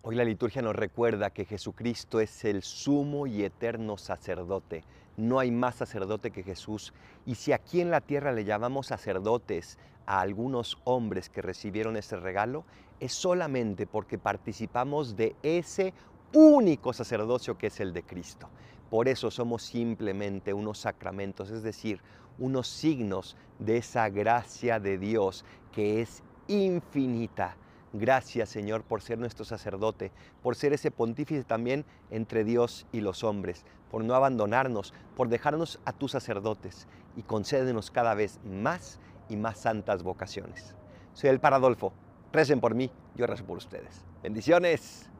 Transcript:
Hoy la liturgia nos recuerda que Jesucristo es el sumo y eterno sacerdote. No hay más sacerdote que Jesús. Y si aquí en la tierra le llamamos sacerdotes a algunos hombres que recibieron ese regalo, es solamente porque participamos de ese único sacerdocio que es el de Cristo. Por eso somos simplemente unos sacramentos, es decir, unos signos de esa gracia de Dios que es infinita Gracias Señor por ser nuestro sacerdote, por ser ese pontífice también entre Dios y los hombres, por no abandonarnos, por dejarnos a tus sacerdotes y concédenos cada vez más y más santas vocaciones. Soy el Paradolfo, recen por mí, yo rezo por ustedes. Bendiciones.